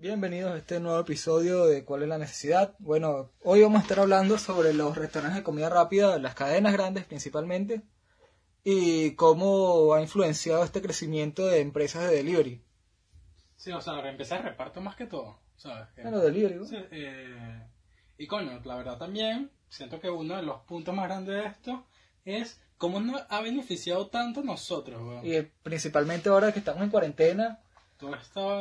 Bienvenidos a este nuevo episodio de ¿Cuál es la necesidad? Bueno, hoy vamos a estar hablando sobre los restaurantes de comida rápida, las cadenas grandes principalmente, y cómo ha influenciado este crecimiento de empresas de delivery. Sí, o sea, empezar reparto más que todo, ¿sabes? Bueno, delivery, ¿no? Sí, eh, y coño, la verdad también, siento que uno de los puntos más grandes de esto es cómo nos ha beneficiado tanto a nosotros, weón. Y principalmente ahora que estamos en cuarentena,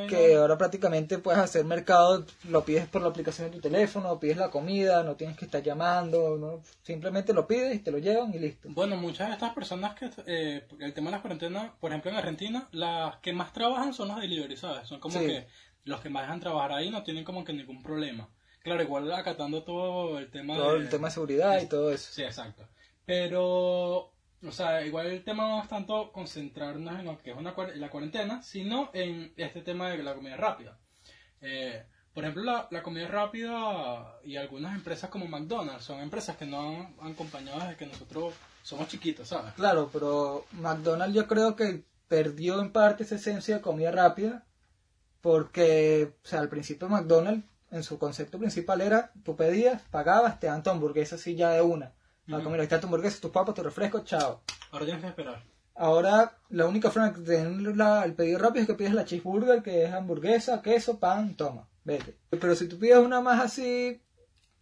Que ahora prácticamente puedes hacer mercado, lo pides por la aplicación de tu teléfono, pides la comida, no tienes que estar llamando, ¿no? simplemente lo pides y te lo llevan y listo. Bueno, muchas de estas personas que, eh, el tema de la cuarentena, por ejemplo en Argentina, las que más trabajan son los delivery, ¿sabes? Son como Sí. que los que más dejan trabajar ahí no tienen como que ningún problema. Claro, igual acatando todo el tema Todo de... el tema de seguridad y todo eso. Sí, exacto. Pero, o sea, igual el tema no es tanto concentrarnos en lo que es una, la cuarentena, sino en este tema de la comida rápida. Eh, por ejemplo, la, la comida rápida y algunas empresas como McDonald's son empresas que no han, han acompañado desde que nosotros somos chiquitos, ¿sabes? Claro, pero McDonald's yo creo que perdió en parte esa esencia de comida rápida porque, o sea, al principio McDonald's en su concepto principal era, tú pedías, pagabas, te dan tu hamburguesa así ya de una. Ah, Ujú. mira, ahí está tu hamburguesa, tus papas, tu refresco, chao. Ahora tienes que esperar. Ahora, la única forma de tener la- el pedido rápido es que pides la cheeseburger, que es hamburguesa, queso, pan, toma, vete. Pero si tú pides una más así,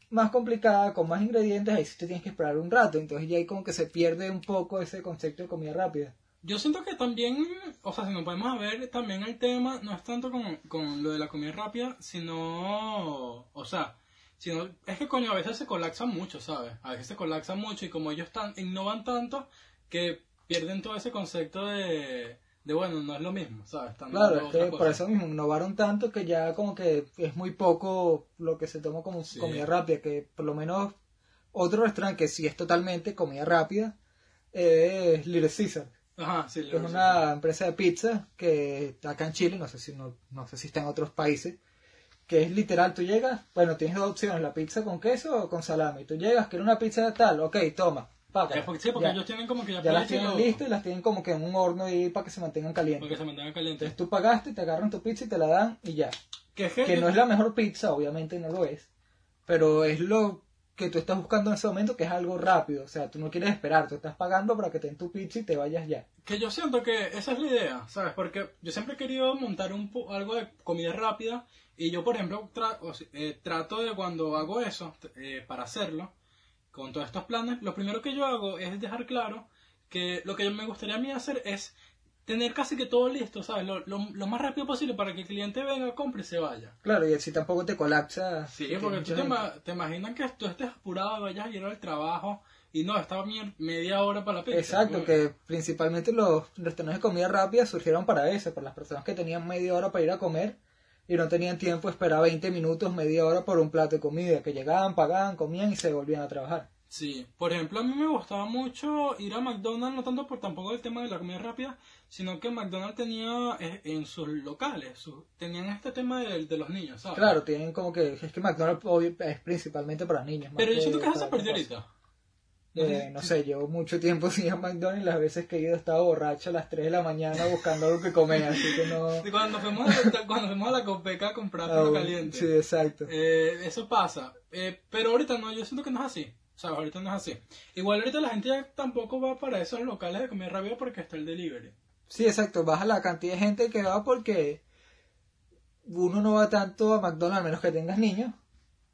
más complicada, con más ingredientes, ahí sí te tienes que esperar un rato. Entonces ya ahí como que se pierde un poco ese concepto de comida rápida. Yo siento que también, o sea, si nos podemos ver, también el tema no es tanto con, con lo de la comida rápida, sino, o sea, sino, es que coño, a veces se colapsa mucho, ¿sabes? A veces se colapsa mucho y como ellos tan, innovan tanto que pierden todo ese concepto de, de bueno, no es lo mismo, ¿sabes? Están Claro, es que por eso mismo innovaron tanto que ya como que es muy poco lo que se toma como Sí. comida rápida, que por lo menos otro restaurante que sí es totalmente comida rápida es Little Caesar. Ajá, sí, es una empresa de pizza que está acá en Chile, no sé si no, no sé si está en otros países, que es literal, tú llegas, bueno, tienes dos opciones, la pizza con queso o con salami. Tú llegas, quieres una pizza de tal, ok, toma, porque, sí, porque ya, ellos tienen como que ya, ya las tienen listas y las tienen como que en un horno ahí para que se mantengan Para calientes. que se mantengan calientes. Entonces tú pagaste, te agarran tu pizza y te la dan y ya. Que no es la mejor pizza, obviamente no lo es, pero es lo que tú estás buscando en ese momento, que es algo rápido. O sea, tú no quieres esperar, tú estás pagando para que te den tu pizza y te vayas ya. Que yo siento que esa es la idea, ¿sabes? Porque yo siempre he querido montar un algo de comida rápida y yo, por ejemplo, eh, trato de cuando hago eso, eh, para hacerlo, con todos estos planes, lo primero que yo hago es dejar claro que lo que me gustaría a mí hacer es tener casi que todo listo, ¿sabes? Lo, lo- lo más rápido posible para que el cliente venga, compre y se vaya. Claro, y así tampoco te colapsa. Sí, que porque tú te, te imaginas que tú estés apurado, vayas a ir al trabajo y no, estaba media hora para la pizza. Exacto, Bueno, que principalmente los restaurantes de comida rápida surgieron para eso, para las personas que tenían media hora para ir a comer y no tenían tiempo esperar 20 minutos, media hora por un plato de comida, que llegaban, pagaban, comían y se volvían a trabajar. Sí, por ejemplo, a mí me gustaba mucho ir a McDonald's, no tanto por tampoco el tema de la comida rápida, sino que McDonald's tenía eh, en sus locales, tenían este tema de, de los niños, ¿sabes? Claro, tienen como que, es que McDonald's obvio, es principalmente para niños. Pero yo siento que eso se perdió ahorita. Eh, no sé, llevo mucho tiempo sin ir a McDonald's y las veces que he ido estaba borracho a las 3 de la mañana buscando algo que comer, así que no... Cuando fuimos a, cuando fuimos a la Copeca a comprar Ah, algo bueno, caliente. Sí, exacto. Eh, eso pasa. Eh, pero ahorita no, yo siento que no es así. ¿Sabes? Ahorita no es así. Igual ahorita la gente ya tampoco va para esos locales de comida rápida porque está el delivery. Sí, exacto, baja la cantidad de gente que va porque uno no va tanto a McDonald's, a menos que tengas niños,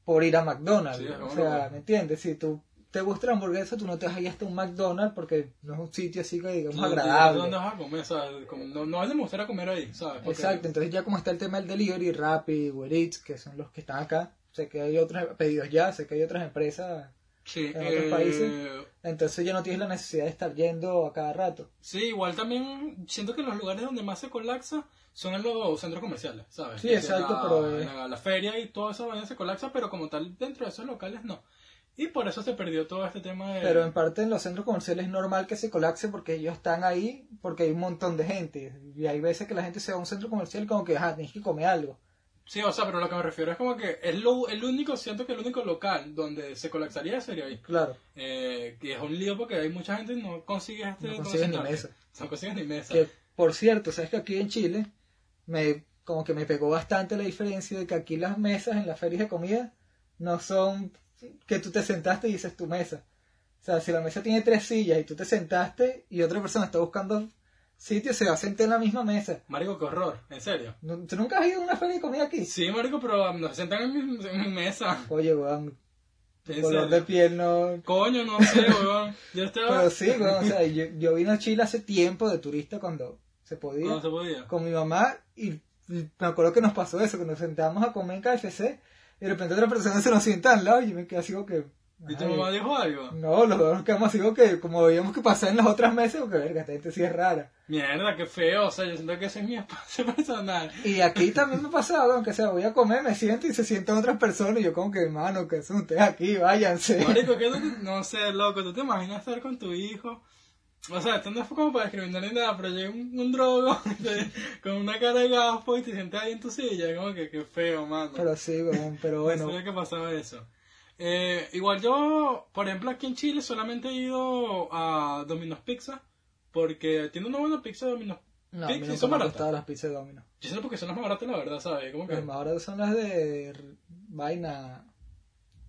por ir a McDonald's. Sí, o sea, ¿me entiendes? Si tú te gusta la hamburguesa, tú no te vas a ir hasta un McDonald's porque no es un sitio así que digamos No, agradable. ¿Dónde vas a comer? ¿sabes? Como- no, no vas a demostrar a comer ahí, ¿sabes? Porque- Exacto, entonces ya como está el tema del delivery, Rappi, Uber Eats, que son los que están acá, sé que hay otros pedidos ya, sé que hay otras empresas, Sí, en otros eh, países. entonces ya no tienes la necesidad de estar yendo a cada rato. Sí, igual también siento que los lugares donde más se colapsa son en los centros comerciales, ¿sabes? Sí, exacto, la, pero, eh, La, la feria y toda esa vaina se colapsa, pero como tal dentro de esos locales no. Y por eso se perdió todo este tema de... Pero en parte en los centros comerciales es normal que se colapse porque ellos están ahí porque hay un montón de gente. Y hay veces que la gente se va a un centro comercial como que, ajá, tienes que comer algo. Sí, o sea, pero lo que me refiero es como que es lo, el único, siento que el único local donde se colapsaría sería ahí. Claro, Eh, que es un lío porque hay mucha gente y no consigues este... No consigues ni mesa. No consigues ni mesa. que por cierto, sabes que aquí en Chile me como que me pegó bastante la diferencia de que aquí las mesas en las ferias de comida no son que tú te sentaste y dices tu mesa. O sea, si la mesa tiene tres sillas y tú te sentaste y otra persona está buscando sitio, se va a sentar en la misma mesa. Marico, qué horror, en serio. ¿No- ¿Tú nunca has ido a una feria de comida aquí? Sí, marico, pero um, nos sentan en mi, en mi mesa. Oye, weón, tu ¿En color serio? de piel no... Coño, no sé, weón. Yo estaba... Pero sí, weón, o sea, yo, yo vine a Chile hace tiempo de turista cuando se podía. No se podía. con mi mamá y, y me acuerdo que nos pasó eso, que nos sentábamos a comer en KFC y de repente otra persona se nos sienta al lado y yo me quedé así como que... ¿Y tu mamá dijo algo? No, los dos nos quedamos así que como veíamos que pasaba en las otras mesas, porque verga, esta gente sí es rara. Mierda, qué feo. O sea, yo siento que ese es mi espacio personal. Y aquí también me ha pasado, aunque sea, voy a comer, me siento y se sientan otras personas y yo como que, hermano, que son ustedes aquí, váyanse. Marico, ¿qué tú te- No sé, loco, ¿tú te imaginas estar con tu hijo? O sea, esto no fue como para discriminar ni nada, pero llega un, un drogo con una cara de gafo y te sientas ahí en tu silla. Como que qué feo, mano. Pero sí, pero bueno, No sabía que pasaba eso. Eh, igual yo, por ejemplo, aquí en Chile solamente he ido a Domino's Pizza porque tiene una buena pizza Domino's no, a mí Pizza y son me baratas. las pizzas de Domino. Yo sé porque son las más baratas, la verdad, ¿sabes? Como que Las más baratas son las de vaina...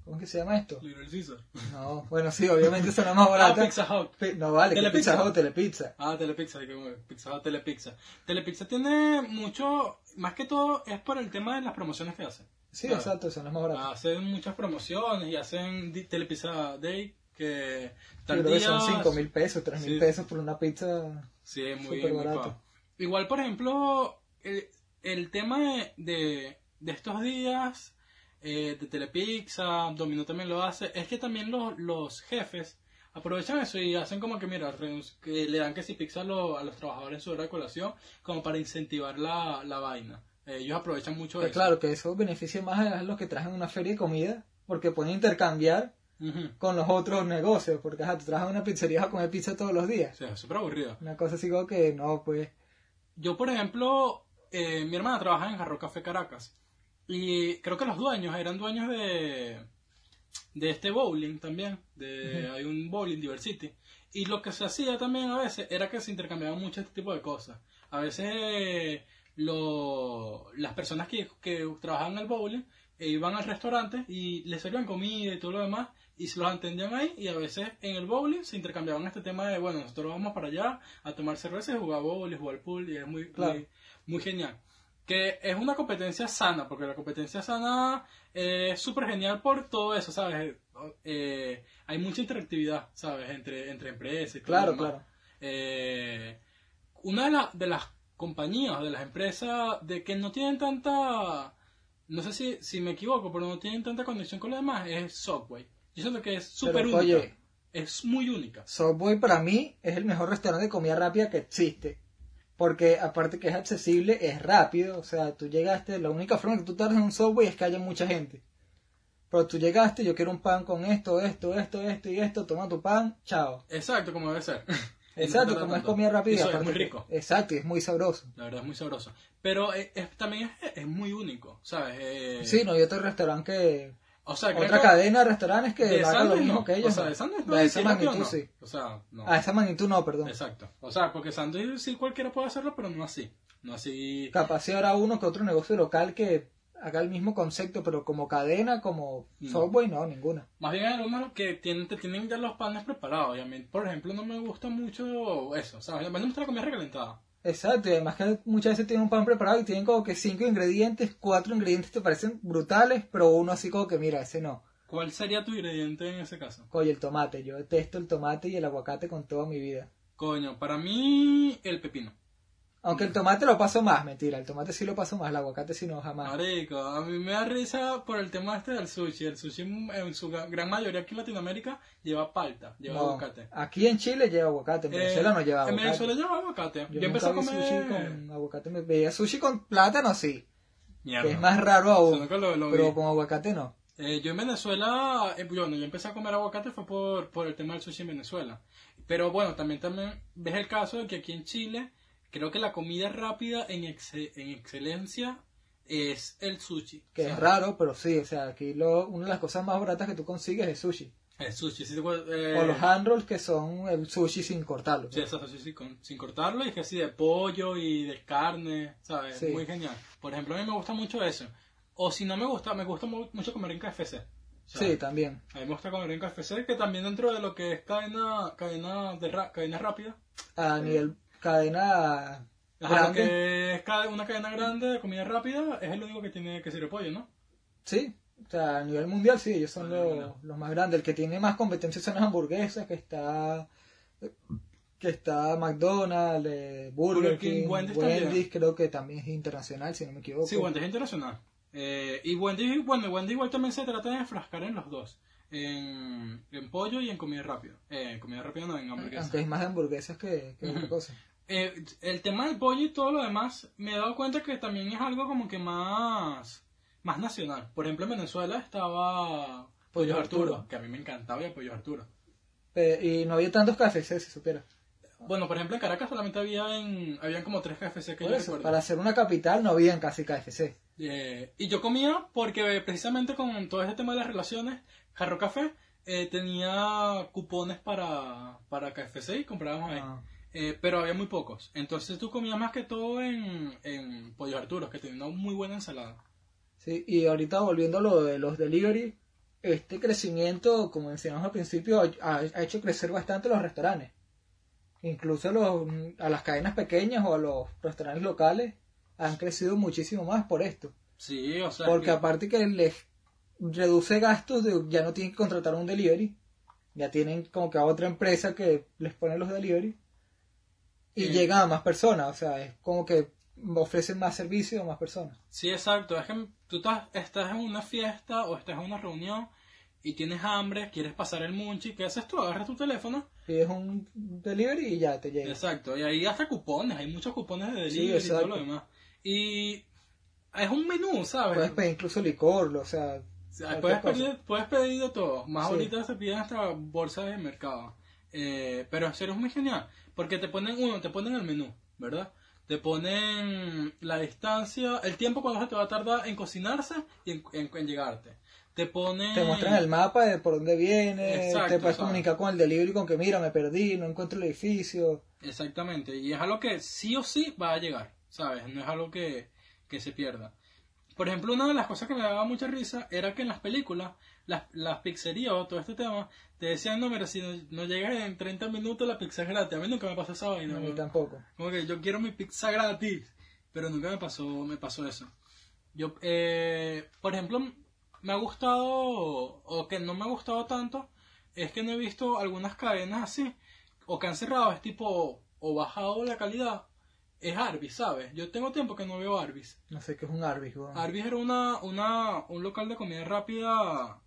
¿Cómo es que se llama esto? Little Caesar. No, bueno, sí, obviamente son las más Ah, baratas. Pizza Hut. Pi- No vale, que Telepizza. Pizza Hut, Telepizza. Ah, Telepizza, que Pizza Hut, Telepizza. Telepizza tiene mucho, más que todo es por el tema de las promociones que hacen. Sí, Claro. exacto, son las más baratas. Hacen muchas promociones y hacen Telepizza Day que tal creo que día... son 5 mil pesos, 3 mil Sí. pesos por una pizza. Sí, es muy, barato. Igual, por ejemplo, el, el tema de, de, de estos días eh, de Telepizza, Domino también lo hace, es que también los, los jefes aprovechan eso y hacen como que, mira, que le dan que si pizza a, lo- a los trabajadores en su hora de colación como para incentivar la, la vaina. Eh, ellos aprovechan mucho Que eso. claro, que eso beneficia más a los que trajen una feria de comida, porque pueden intercambiar con los otros negocios, porque ajá, tú en una pizzería a comer pizza todos los días. O sea, súper aburrido. Una cosa así como que no, pues. Yo, por ejemplo, eh, mi hermana trabaja en Jarro Café Caracas. Y creo que los dueños eran dueños de, de este bowling también. De, Hay un bowling, Diversity. Y lo que se hacía también a veces era que se intercambiaban mucho este tipo de cosas. A veces eh, lo, las personas que, que trabajaban en el bowling eh, iban al restaurante y les servían comida y todo lo demás y se los atendían ahí y a veces en el bowling se intercambiaban este tema de bueno nosotros vamos para allá a tomar cerveza y jugar bowling jugar pool y es muy Claro. muy, muy genial que es una competencia sana porque la competencia sana eh, es súper genial por todo eso sabes Eh, hay mucha interactividad sabes entre entre empresas y todo Claro, demás. claro. Eh, una de, la- de las compañías, de las empresas, de que no tienen tanta, no sé si, si me equivoco, pero no tienen tanta conexión con los demás, es Subway. Yo siento que es súper única. oye. Es muy única. Subway para mí es el mejor restaurante de comida rápida que existe. Porque aparte que es accesible, es rápido. O sea, tú llegaste, la única forma que tú tardas en un Subway es que haya mucha gente. Pero tú llegaste, yo quiero un pan con esto, esto, esto, esto y esto, toma tu pan, chao. Exacto, como debe ser. Exacto, como es comida rápida. Eso es muy rico. Exacto, es muy sabroso. La verdad es muy sabroso. Pero eh, es- también es, es muy único, ¿sabes? Eh, Sí, no hay otro restaurante que... O sea, Otra que cadena de restaurantes que de haga lo mismo no. que ellos. O sea, de sándwich no hay esa magnitud, no. sí. O sea, no. A esa magnitud no, perdón. Exacto. O sea, porque sándwich sí cualquiera puede hacerlo, pero no así. No así. Capaz si habrá uno que otro negocio local que haga el mismo concepto, pero como cadena, como No. Subway, no, ninguna. Más bien hay algunos que tienen, te tienen ya los panes preparados. Y a mí, por ejemplo, no me gusta mucho eso. ¿Sabes? A mí me gusta la comida recalentada. Exacto, y además que muchas veces tienen un pan preparado y tienen como que cinco ingredientes, cuatro ingredientes te parecen brutales, pero uno así como que mira, ese no. ¿Cuál sería tu ingrediente en ese caso? Oye, el tomate, yo detesto el tomate y el aguacate con toda mi vida. Coño, para mí, el pepino. Aunque el tomate lo paso más, mentira, el tomate sí lo paso más, el aguacate sí no, jamás. Marico, a mí me da risa por el tema este del sushi. El sushi en su gran mayoría aquí en Latinoamérica lleva palta, lleva No, aguacate. Aquí en Chile lleva aguacate, en Venezuela Eh, no lleva En aguacate. Venezuela lleva aguacate. Yo, Yo, empecé a comer... sushi con aguacate, me veía sushi con plátano sí, Mierda. que es más raro aún, lo- lo pero vi. con aguacate no. Eh, yo en Venezuela, eh, bueno, yo empecé a comer aguacate fue por, por el tema del sushi en Venezuela. Pero bueno, también, también ves el caso de que aquí en Chile, creo que la comida rápida en, exe- en excelencia es el sushi. Que es raro, pero sí, o sea, aquí lo, una de las cosas más baratas que tú consigues es sushi. El sushi, sí, eh, O los hand rolls que son el sushi sin cortarlo. Sí, exacto, sí, sí, con- sin cortarlo y que así de pollo y de carne, ¿sabes? Sí. Muy genial. Por ejemplo, a mí me gusta mucho eso. O si no me gusta, me gusta mu- mucho comer en KFC. ¿sabes? Sí, también. A mí me gusta comer en KFC, que también dentro de lo que es cadena, cadena, de ra- cadena rápida, A nivel cadena Ajá, grande. que es ca- una cadena grande de comida rápida es el único que tiene que sirve pollo, ¿no? Sí, o sea, a nivel mundial sí, ellos son los, los más grandes. El que tiene más competencia son las hamburguesas, que está que está McDonald's, eh, Burger, Burger King, King, Wendy's Wendy's, creo que también es internacional, si no me equivoco. Sí, Wendy's es internacional. Eh, y Wendy's, bueno, Wendy's igual también se trata de enfrascar en los dos. En, en pollo y en comida rápida. Eh, en comida rápida no, en hamburguesa. Aunque hay más de hamburguesas que, que otra cosa. Eh, el tema del pollo y todo lo demás, me he dado cuenta que también es algo como que más, más nacional. Por ejemplo, en Venezuela estaba Pollo Pollo Arturo, Arturo. que a mí me encantaba el Pollo Arturo. Y no había tantos KFC, si supiera. Bueno, por ejemplo, en Caracas solamente había en, habían como tres KFC que yo eso, para ser una capital no habían casi KFC. Eh, y yo comía porque precisamente con todo este tema de las relaciones, Jarro Café eh, tenía cupones para, para KFC y comprábamos ahí. Ah. Eh, pero había muy pocos. Entonces tú comías más que todo en, en Pollo Arturo, que tenía una muy buena ensalada. Sí, y ahorita volviendo a lo de los delivery, este crecimiento, como mencionamos al principio, ha, ha hecho crecer bastante los restaurantes. Incluso los, a las cadenas pequeñas o a los restaurantes locales han crecido muchísimo más por esto. Sí, o sea. Porque que- aparte que les reduce gastos, de, ya no tienen que contratar un delivery, ya tienen como que a otra empresa que les pone los delivery y Sí. llegan a más personas, o sea, es como que ofrecen más servicios a más personas. Sí, exacto. Es que tú estás, estás en una fiesta o estás en una reunión y tienes hambre, quieres pasar el munchi. ¿Qué haces tú? Agarras tu teléfono. Pides un delivery y ya te llega. Exacto. Y ahí hasta cupones. Hay muchos cupones de Sí, delivery y todo lo demás. Y es un menú, ¿sabes? Puedes pedir incluso licor, o sea, puedes, pedir, puedes pedir de todo. Más Sí. ahorita se piden hasta bolsas de mercado. Eh, pero en serio es muy genial. Porque te ponen uno, te ponen el menú, ¿verdad? Te ponen la distancia, el tiempo cuando se te va a tardar en cocinarse y en, en- en llegarte. Te ponen... te muestran el mapa de por dónde viene, Exacto, te puedes ¿sabes? comunicar con el delivery con que mira, me perdí, no encuentro el edificio. Exactamente. Y es algo que sí o sí va a llegar, ¿sabes? No es algo que, que se pierda. Por ejemplo, una de las cosas que me daba mucha risa era que en las películas, las, las pizzerías o todo este tema, te decían, no, mira, si no, no llegas en 30 minutos, la pizza es gratis. A mí nunca me pasó esa vaina. a mí weón. tampoco. Como que yo quiero mi pizza gratis, pero nunca me pasó, me pasó eso. Yo, eh, por ejemplo, me ha gustado, o que no me ha gustado tanto, es que no he visto algunas cadenas así, o que han cerrado, es tipo, o bajado la calidad, es Arby's, ¿sabes? Yo tengo tiempo que no veo Arby's. No sé qué es un Arby's, weón. Arby's era una, una, un local de comida rápida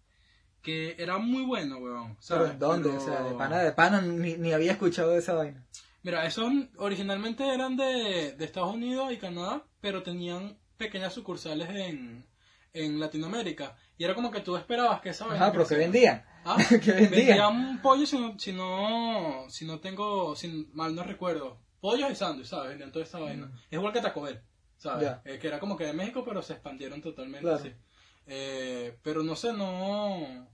que era muy bueno, weón. ¿Pero ¿sabes? en dónde? Pero- O sea, de pana de pana ni, ni había escuchado de esa vaina. Mira, esos originalmente eran de, de Estados Unidos y Canadá, pero tenían pequeñas sucursales en, en Latinoamérica. Y era como que tú esperabas que esa vaina Ajá, pero que vendían. Ah, que vendían. vendían pollo si no, si no, si no tengo, si mal no recuerdo. Pollos y sándwiches, ¿sabes? Vendían toda esa vaina. Es igual que Taco Bell, ¿sabes? Mm. Eh, que era como que de México, pero se expandieron totalmente. Claro. así. Eh, pero no sé, no,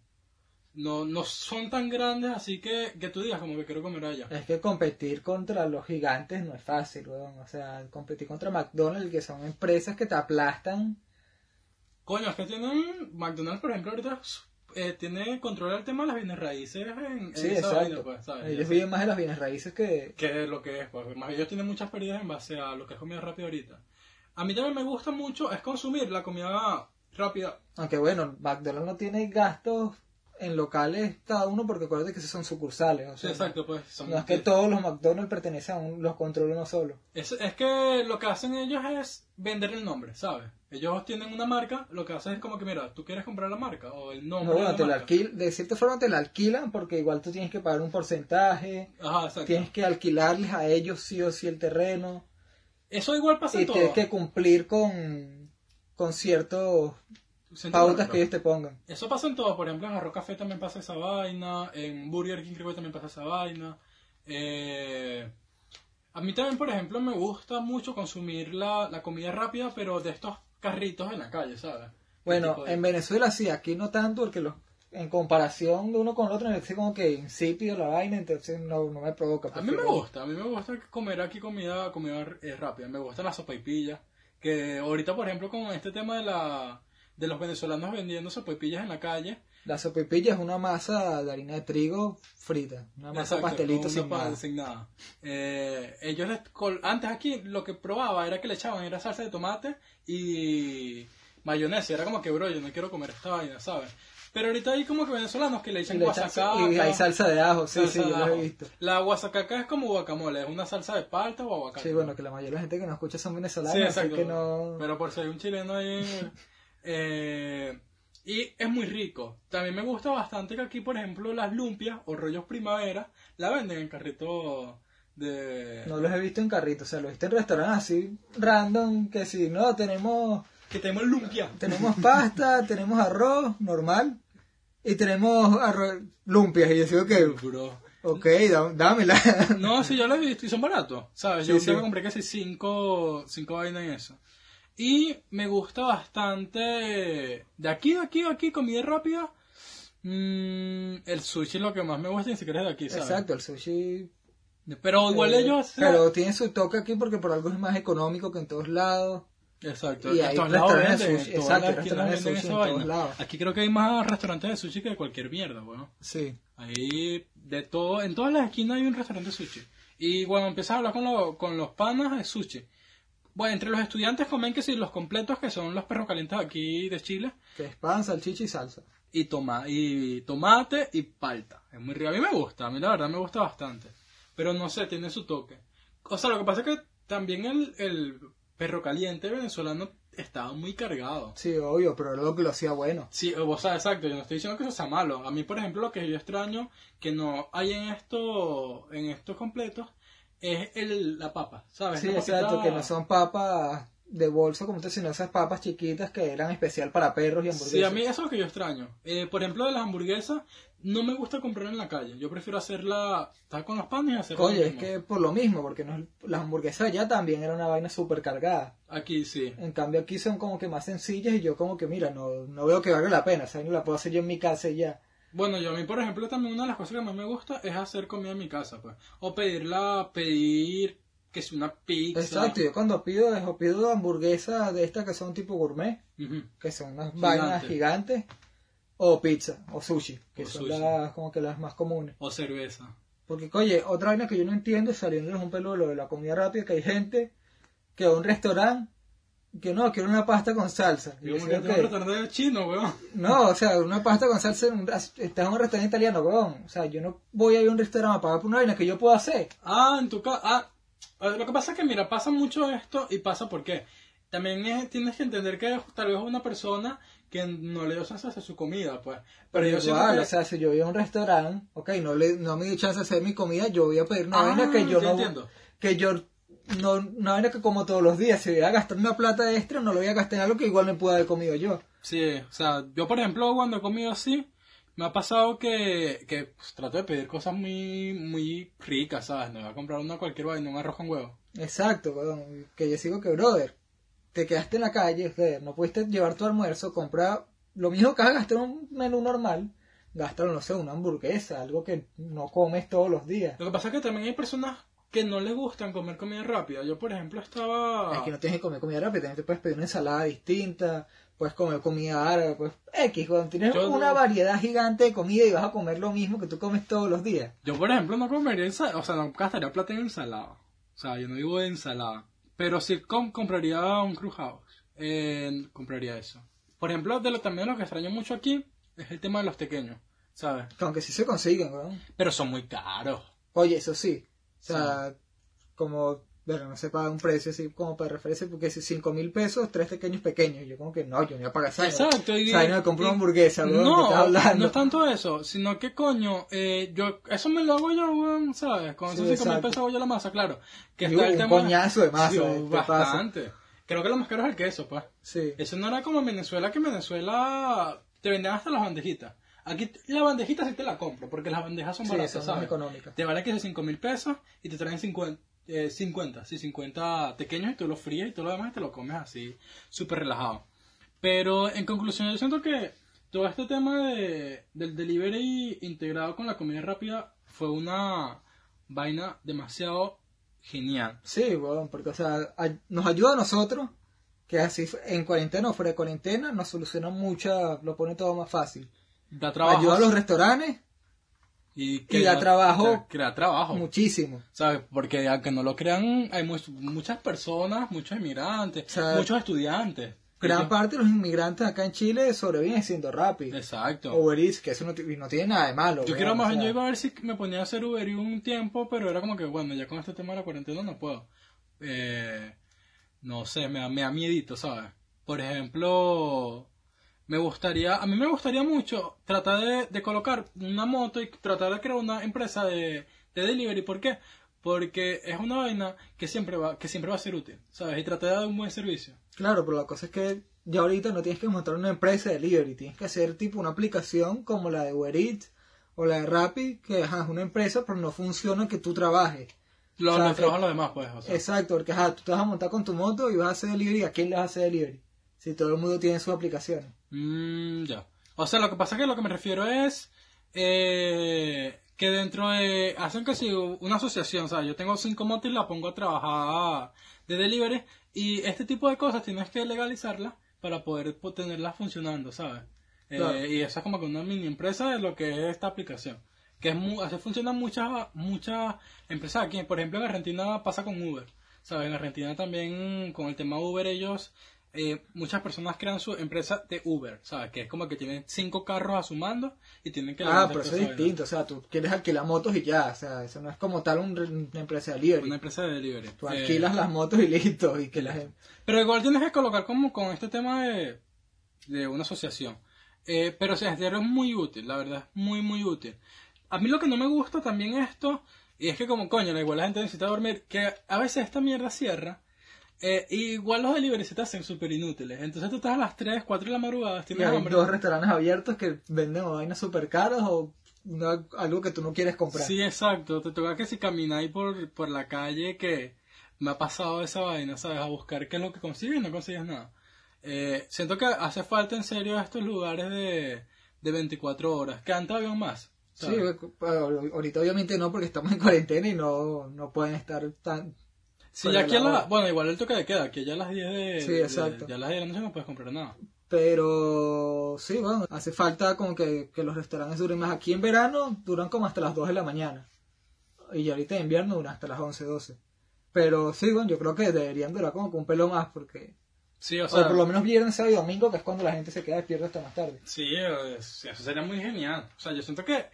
no, no son tan grandes, así que, que tú digas como que quiero comer allá. Es que competir contra los gigantes no es fácil, weón. O sea, competir contra McDonald's, que son empresas que te aplastan. Coño, es que tienen. McDonald's, por ejemplo, ahorita eh, tiene control del tema de las bienes raíces en, en Sí, esa exacto. vaina, pues, ¿sabes? Ellos viven más de las bienes raíces que... Que lo que es, pues. Más ellos tienen muchas pérdidas en base a lo que es comida rápida ahorita. A mí también me gusta mucho es consumir la comida rápida. Aunque bueno, McDonald's no tiene gastos en locales cada uno porque acuérdate que esos son sucursales. O sea, exacto, pues. son- No es que todos los McDonald's pertenecen a un, los controla uno solo. es, es que lo que hacen ellos es vender el nombre, ¿sabes? Ellos tienen una marca, lo que hacen es como que, mira, tú quieres comprar la marca o el nombre. No, bueno, de te la marca. alquil- de cierta forma te la alquilan porque igual tú tienes que pagar un porcentaje, Ajá, exacto. tienes que alquilarles a ellos sí o sí el terreno Eso igual pasa y en todo. tienes que cumplir con, con ciertos pautas que ellos te pongan. Eso pasa en todo, por ejemplo en Arroz Café también pasa esa vaina, en Burger King creo que también pasa esa vaina. Eh, a mí también, por ejemplo, me gusta mucho consumir la, la comida rápida, pero de estos carritos en la calle, ¿sabes? Bueno, de- en Venezuela sí, aquí no tanto porque los, en comparación de uno con el otro, parece como que insípido la vaina, entonces no, no me provoca. A mí me gusta, a mí me gusta comer aquí comida, comida eh, rápida. Me gustan las sopaipillas. Que ahorita, por ejemplo, con este tema de la de los venezolanos vendiendo sopaipillas en la calle. La sopipilla es una masa de harina de trigo frita, una masa Exacto, pastelito sin pa- nada. sin nada. Eh, ellos les col- antes aquí lo que probaba era que le echaban era salsa de tomate y mayonesa. Era como que, bro, yo no quiero comer esta vaina, ¿sabes? Pero ahorita hay como que venezolanos que le echan le guasacaca. y hay salsa de ajo, sí, sí, yo lo he visto. La guasacaca es como guacamole, es una salsa de palta o aguacate. Sí, bueno, que la mayoría de la gente que nos escucha son venezolanos, Sí, así que no... Pero por si hay un chileno ahí. eh, y es muy rico. También me gusta bastante que aquí, por ejemplo, las lumpias o rollos primavera la venden en carrito de. No los he visto en carrito, o sea, los he visto en restaurantes así random, que si no, tenemos, Que tenemos lumpia. tenemos pasta, tenemos arroz normal y tenemos arroz, lumpias. Y yo digo que, Bro. ok, dá- dámela. No, sí, yo lo he visto y son baratos. ¿Sabes? Sí, Yo sí. que compré casi cinco, cinco vainas en eso. Y me gusta bastante. De aquí, de aquí, de aquí, comida rápida. mm, el sushi es lo que más me gusta, ni siquiera es de aquí, ¿sabes? Exacto, el sushi. Pero igual eh, ellos. Pero tiene su toque aquí porque por algo es más económico que en todos lados. Exacto. Y hay todos restaurantes de sushi, exacto, restaurantes de sushi en todos lados. Aquí creo que hay más restaurantes de sushi que de cualquier mierda, weón. Sí. Ahí, de todo, en todas las esquinas hay un restaurante de sushi. Y cuando empiezas a hablar con, lo- con los panas, es sushi. Bueno, entre los estudiantes comen que sí, los completos, que son los perros calientes aquí de Chile, Que es pan, salchicha y salsa. y, toma, y tomate y palta. Es muy rico. A mí me gusta, a mí la verdad me gusta bastante. Pero no sé, tiene su toque. O sea, lo que pasa es que también el, el perro caliente venezolano estaba muy cargado. Sí, obvio, pero era lo que lo hacía bueno. Sí, o sea, exacto, yo no estoy diciendo que eso sea malo. A mí, por ejemplo, lo que yo extraño que no hay en esto, en estos completos, es el, la papa, ¿sabes? Sí, exacto, que no son papas de bolsa como tú, sino esas papas chiquitas que eran especial para perros y hamburguesas. Sí, a mí eso es lo que yo extraño. Eh, por ejemplo, de las hamburguesas, no me gusta comprar en la calle. Yo prefiero hacerla, estar con los panes y hacerla. Oye, es que por lo mismo, porque no, las hamburguesas allá también era una vaina súper cargada. Aquí sí. En cambio aquí son como que más sencillas y yo como que, mira, no, no veo que valga la pena, ¿sabes? La puedo hacer yo en mi casa y ya. Bueno, yo a mí, por ejemplo, también una de las cosas que más me gusta es hacer comida en mi casa, pues. O pedirla, pedir que es una pizza. Exacto, yo cuando pido, es, o pido hamburguesas de estas que son tipo gourmet, que son unas Gigante. vainas gigantes, o pizza, o sushi, que O son sushi. las como que las más comunes. O cerveza. Porque, oye, otra vaina que yo no entiendo es saliéndoles un pelo de lo de la comida rápida, que hay gente que va a un restaurante que no, quiere una pasta con salsa. Y Yo quedé un chino, weón. No, o sea, una pasta con salsa, en un, estás en un restaurante italiano, weón. O sea, yo no voy a ir a un restaurante a pagar por una vaina que yo puedo hacer. Ah, en tu casa. Ah, eh, lo que pasa es que, mira, pasa mucho esto y pasa porque también es- tienes que entender que tal vez una persona que no le dio chance de hacer su comida, pues. Pero yo Igual, que... o sea, si yo voy a un restaurante, ok, no, le, no me dio chance de hacer mi comida, yo voy a pedir una Ah, vaina que yo no... entiendo. Que yo... No, una vaina que como todos los días, si voy a gastar una plata extra, no lo voy a gastar en algo que igual me pueda haber comido yo. Sí, o sea, yo por ejemplo cuando he comido así, me ha pasado que, que pues, trato de pedir cosas muy, muy ricas, ¿sabes? No voy a comprar una cualquier vaina, un arroz con huevo. Exacto, weón. Que yo sigo que, brother, te quedaste en la calle, no pudiste llevar tu almuerzo, comprar lo mismo que vas a gastar un menú normal, gástalo, no sé, una hamburguesa, algo que no comes todos los días. Lo que pasa es que también hay personas que no les gustan comer comida rápida. Yo por ejemplo estaba... Es que no tienes que comer comida rápida, también te puedes pedir una ensalada distinta, puedes comer comida árabe, pues X, cuando tienes Yo una no- variedad gigante de comida y vas a comer lo mismo que tú comes todos los días. Yo, por ejemplo, no comería ensalada, o sea, no gastaría plata en ensalada. O sea, yo no digo ensalada. Pero sí com- compraría un Cruz House. Eh, compraría eso. Por ejemplo, de lo también lo que extraño mucho aquí es el tema de los pequeños, ¿sabes? Que aunque sí se consiguen, weón. Pero son muy caros. Oye, eso sí. O sea, como, bueno, no sé, paga un precio así como para referencia, porque si 5 mil pesos, tres pequeños pequeños. Yo como que no, yo no voy a pagar esa. Exacto. Y, O sea, no me compro una hamburguesa, weón, ¿qué No, estás hablando? no es tanto eso, sino que coño, eh, yo, eso me lo hago yo, weón, ¿sabes? Con esos Sí, 5 mil pesos hago yo la masa, claro. Que está el un tema. coñazo de masa, Sí, eh, bastante. Creo que lo más caro es el queso, pues. Sí. Eso no era como en Venezuela, que en Venezuela te vendían hasta las bandejitas. Aquí la bandejita sí te la compro, porque las bandejas son Sí, baratas, son más ¿sabes? económicas. Te vale que es 5 mil pesos y te traen 50, eh, 50, sí, 50 pequeños y tú los fríes y todo lo demás y te lo comes así, súper relajado. Pero en conclusión, yo siento que todo este tema de, del delivery integrado con la comida rápida fue una vaina demasiado genial. Sí, bueno, porque o sea, nos ayuda a nosotros, que así en cuarentena o fuera de cuarentena nos soluciona mucha, lo pone todo más fácil. Da trabajo. Ayuda a los restaurantes y, y da trabajo. Crea trabajo. muchísimo. ¿Sabes? Porque aunque no lo crean, hay mu- muchas personas, muchos inmigrantes, muchos estudiantes. Gran parte de los inmigrantes acá en Chile sobreviven siendo rápido. Exacto. Uber Eats, que eso no, no tiene nada de malo. Yo quiero más o sea, yo iba a ver si me ponía a hacer Uber Eats un tiempo, pero era como que, bueno, ya con este tema de la cuarentena no puedo. Eh, no sé, me da, me da miedito, ¿sabes? Por ejemplo, me gustaría, a mí me gustaría mucho tratar de, de colocar una moto y tratar de crear una empresa de, de delivery. ¿Por qué? Porque es una vaina que siempre va, que siempre va a ser útil, ¿sabes? Y tratar de dar un buen servicio. Claro, pero la cosa es que ya ahorita no tienes que montar una empresa de delivery, tienes que hacer tipo una aplicación como la de Uber Eats o la de Rappi, que ajá, es una empresa, pero no funciona que tú trabajes. Lo, O sea, lo trabajan los demás, pues, o sea. Exacto, porque ajá, tú te vas a montar con tu moto y vas a hacer delivery, ¿a quién le vas a hacer delivery? Si todo el mundo tiene sus aplicaciones. Mm, ya. O sea, lo que pasa es que lo que me refiero es eh, que dentro de... Hacen que si una asociación, o sea, yo tengo cinco motos y la pongo a trabajar de delivery y este tipo de cosas tienes que legalizarlas para poder po- tenerlas funcionando, ¿sabes? Eh, Claro. y eso es como que una mini empresa de lo que es esta aplicación. Que es mu- así funcionan muchas muchas empresas aquí. Por ejemplo, en Argentina pasa con Uber. ¿Sabes? En Argentina también con el tema Uber ellos eh, muchas personas crean su empresa de Uber, ¿sabes? Que es como que tienen cinco carros a su mando y tienen que... Ah, pero eso es distinto, o sea, tú quieres alquilar motos y ya, o sea, eso no es como tal un- una empresa de delivery. Una empresa de delivery. Tú Eh, alquilas las motos y listo, y que la gente... Pero igual tienes que colocar como con este tema de, de una asociación. Eh, pero o sea, este es muy útil, la verdad, es muy, muy útil. A mí lo que no me gusta también esto, y es que como coño, igual la gente necesita dormir, que a veces esta mierda cierra, eh, y igual los delivery se te hacen súper inútiles. Entonces tú estás a las 3, 4 de la madrugada, Y tienes hay hambre. dos restaurantes abiertos que venden vainas súper caras o una- algo que tú no quieres comprar. Sí, exacto. Te toca que si camináis por, por la calle que me ha pasado esa vaina, ¿sabes? A buscar qué es lo que consigues y no consigues nada. Eh, siento que hace falta en serio estos lugares de, de 24 horas, que antes había más. Sí, ¿sabes? pero ahorita obviamente no porque estamos en cuarentena y no, no pueden estar tan... Sí, ya aquí a la, bueno, igual el toque de queda, que ya a las 10 de, Sí, de- exacto. ya a las 10 de la noche no puedes comprar nada. Pero sí, bueno, hace falta como que, que los restaurantes duren más. Aquí en verano duran como hasta las 2 de la mañana. Y ahorita en invierno duran hasta las 11, 12. Pero sí, bueno, yo creo que deberían durar como que un pelo más porque... Sí, o O, sea, por lo menos viernes, sábado y domingo, que es cuando la gente se queda despierta hasta más tarde. Sí, es- eso sería muy genial. O sea, yo siento que,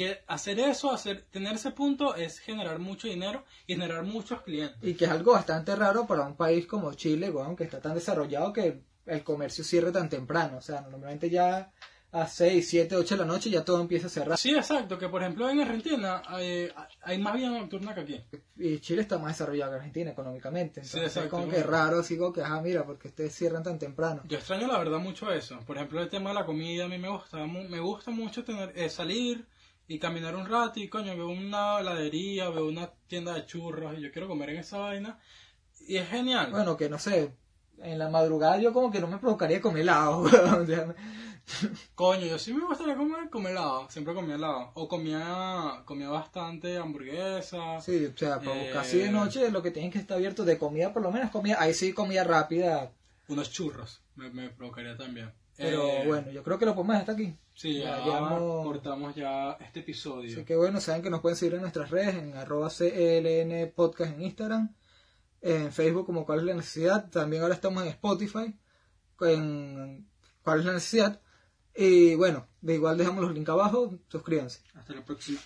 que hacer eso, hacer, tener ese punto es generar mucho dinero y generar muchos clientes. Y que es algo bastante raro para un país como Chile, weón, que está tan desarrollado que el comercio cierre tan temprano. O sea, normalmente ya a 6, 7, 8 de la noche ya todo empieza a cerrar. Sí, exacto, que por ejemplo en Argentina hay, hay más vida nocturna que aquí. Y Chile está más desarrollado que Argentina económicamente. Sí, Entonces exacto, es como bueno. que raro, como que, ajá, mira, porque ustedes cierran tan temprano. Yo extraño la verdad mucho eso. Por ejemplo, el tema de la comida, a mí me gusta, me gusta mucho tener, eh, salir y caminar un rato y coño, veo una heladería, veo una tienda de churros y yo quiero comer en esa vaina. Y es genial. Bueno, que no sé, en la madrugada yo como que no me provocaría comer helado, weón. O sea, Coño, yo sí me gustaría comer, comer helado, siempre comía helado. O comía, comía bastante hamburguesa. sí, o sea, para Eh, casi de noche lo que tienen que estar abierto de comida, por lo menos comida, ahí sí comida rápida. Unos churros, me, me provocaría también. Pero Eh, bueno, yo creo que lo podemos hasta aquí. Sí, ya, Ya llevamos- cortamos ya este episodio. Así que bueno, saben que nos pueden seguir en nuestras redes, en arroba CLN Podcast en Instagram, en Facebook como cuál es la necesidad, también ahora estamos en Spotify, en cuál es la necesidad, y bueno, de igual dejamos los links abajo, suscríbanse. Hasta la próxima.